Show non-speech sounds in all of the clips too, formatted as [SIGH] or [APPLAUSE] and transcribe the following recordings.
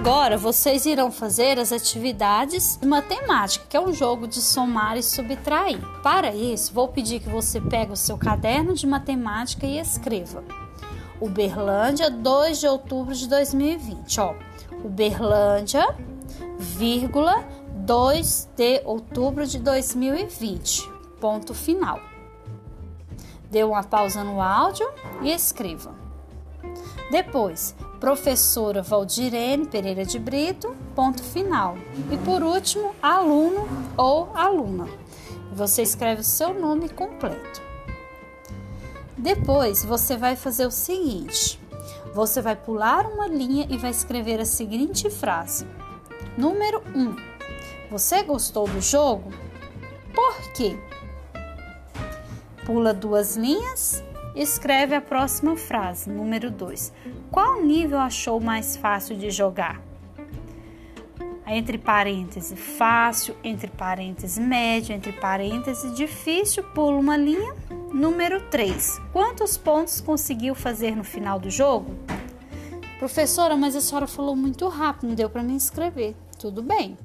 Agora vocês irão fazer as atividades de matemática, que é um jogo de somar e subtrair. Para isso, vou pedir que você pegue o seu caderno de matemática e escreva. Uberlândia, 2 de outubro de 2020. Ó, Uberlândia, vírgula, 2 de outubro de 2020. Ponto final. Dê uma pausa no áudio e escreva. Depois, professora Valdirene Pereira de Brito, ponto final. E por último, aluno ou aluna. Você escreve o seu nome completo. Depois, você vai fazer o seguinte: você vai pular uma linha e vai escrever a seguinte frase. Número 1. Um, você gostou do jogo? Por quê? Pula duas linhas Escreve a próxima frase, número 2. Qual nível achou mais fácil de jogar? Entre parênteses, fácil, entre parênteses, médio, entre parênteses, difícil, pula uma linha. Número 3. Quantos pontos conseguiu fazer no final do jogo? Professora, mas a senhora falou muito rápido, não deu para me escrever. Tudo bem.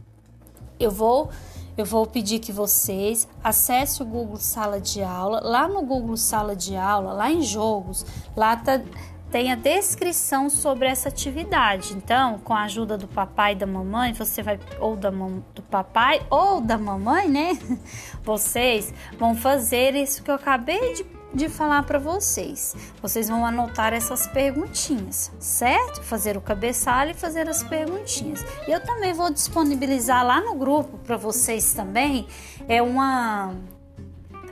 Eu vou eu vou pedir que vocês acessem o Google Sala de Aula. Lá no Google Sala de Aula, lá em jogos, lá tá, tem a descrição sobre essa atividade. Então, com a ajuda do papai e da mamãe, você vai ou da do papai ou da mamãe, né? [LAUGHS] Vocês vão fazer isso que eu acabei de de falar para vocês. Vocês vão anotar essas perguntinhas, certo? Fazer o cabeçalho e fazer as perguntinhas. Eu também vou disponibilizar lá no grupo para vocês também é uma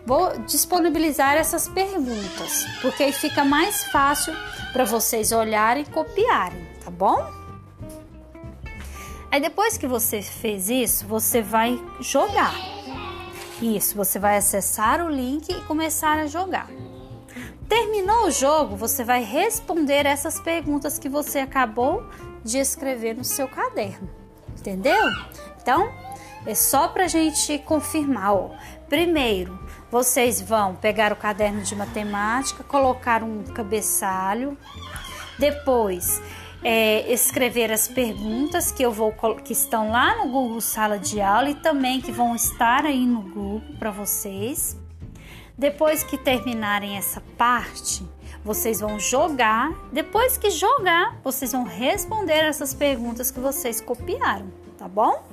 vou disponibilizar essas perguntas, porque aí fica mais fácil para vocês olharem e copiarem, tá bom? Aí depois que você fez isso, você vai jogar. Isso, você vai acessar o link e começar a jogar. Terminou o jogo, você vai responder essas perguntas que você acabou de escrever no seu caderno. Entendeu? Então, é só para a gente confirmar. Ó. Primeiro, vocês vão pegar o caderno de matemática, colocar um cabeçalho. Depois, é, escrever as perguntas que eu vou que estão lá no Google Sala de Aula e também que vão estar aí no grupo para vocês. Depois que terminarem essa parte, vocês vão jogar. Depois que jogar, vocês vão responder essas perguntas que vocês copiaram, tá bom?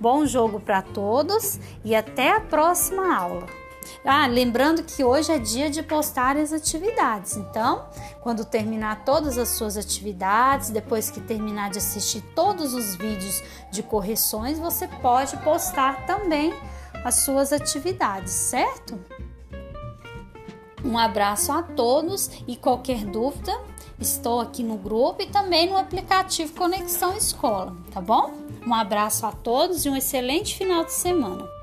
Bom jogo para todos e até a próxima aula. Ah, lembrando que hoje é dia de postar as atividades. Então, quando terminar todas as suas atividades, depois que terminar de assistir todos os vídeos de correções, você pode postar também as suas atividades, certo? Um abraço a todos e qualquer dúvida, estou aqui no grupo e também no aplicativo Conexão Escola, tá bom? Um abraço a todos e um excelente final de semana.